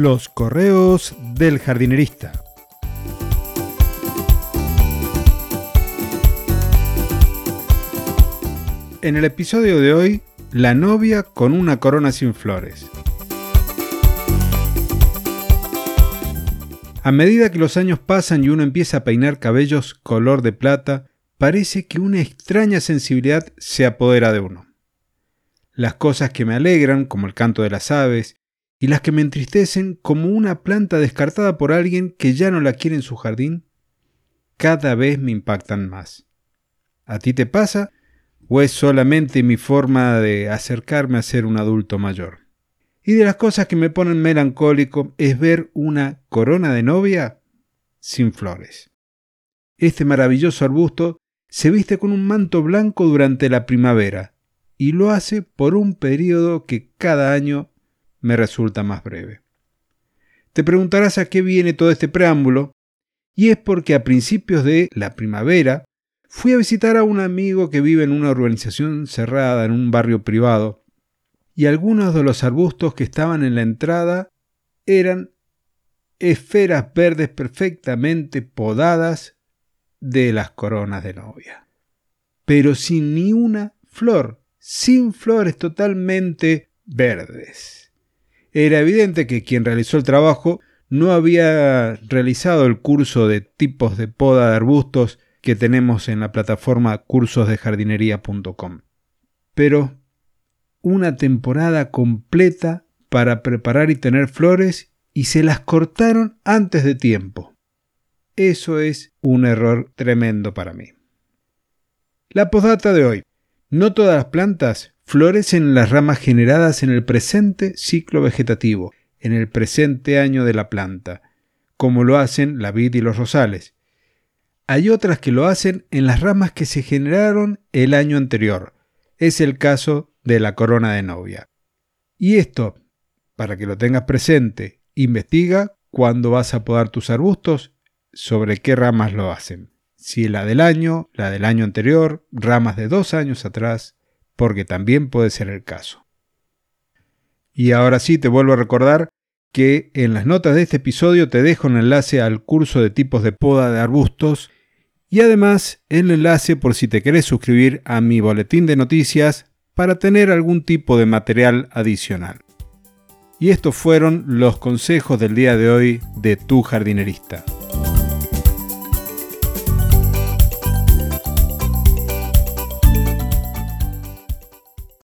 Los correos del jardinerista. En el episodio de hoy, la novia con una corona sin flores. A medida que los años pasan y uno empieza a peinar cabellos color de plata, parece que una extraña sensibilidad se apodera de uno. Las cosas que me alegran, como el canto de las aves, y las que me entristecen, como una planta descartada por alguien que ya no la quiere en su jardín, cada vez me impactan más. ¿A ti te pasa? ¿O es solamente mi forma de acercarme a ser un adulto mayor? Y de las cosas que me ponen melancólico es ver una corona de novia sin flores. Este maravilloso arbusto se viste con un manto blanco durante la primavera y lo hace por un periodo que cada año me resulta más breve. Te preguntarás a qué viene todo este preámbulo, y es porque a principios de la primavera fui a visitar a un amigo que vive en una urbanización cerrada en un barrio privado, y algunos de los arbustos que estaban en la entrada eran esferas verdes perfectamente podadas de las coronas de novia. Pero sin ni una flor, sin flores totalmente verdes. Era evidente que quien realizó el trabajo no había realizado el curso de tipos de poda de arbustos que tenemos en la plataforma cursosdejardinería.com. Pero una temporada completa para preparar y tener flores y se las cortaron antes de tiempo. Eso es un error tremendo para mí. La postdata de hoy. No todas las plantas florecen en las ramas generadas en el presente ciclo vegetativo, en el presente año de la planta, como lo hacen la vid y los rosales. Hay otras que lo hacen en las ramas que se generaron el año anterior. Es el caso de la corona de novia. Y esto, para que lo tengas presente, investiga cuando vas a podar tus arbustos sobre qué ramas lo hacen. Si la del año, la del año anterior, ramas de dos años atrás, porque también puede ser el caso. Y ahora sí te vuelvo a recordar que en las notas de este episodio te dejo un enlace al curso de tipos de poda de arbustos y además el enlace por si te querés suscribir a mi boletín de noticias para tener algún tipo de material adicional. Y estos fueron los consejos del día de hoy de tu jardinerista.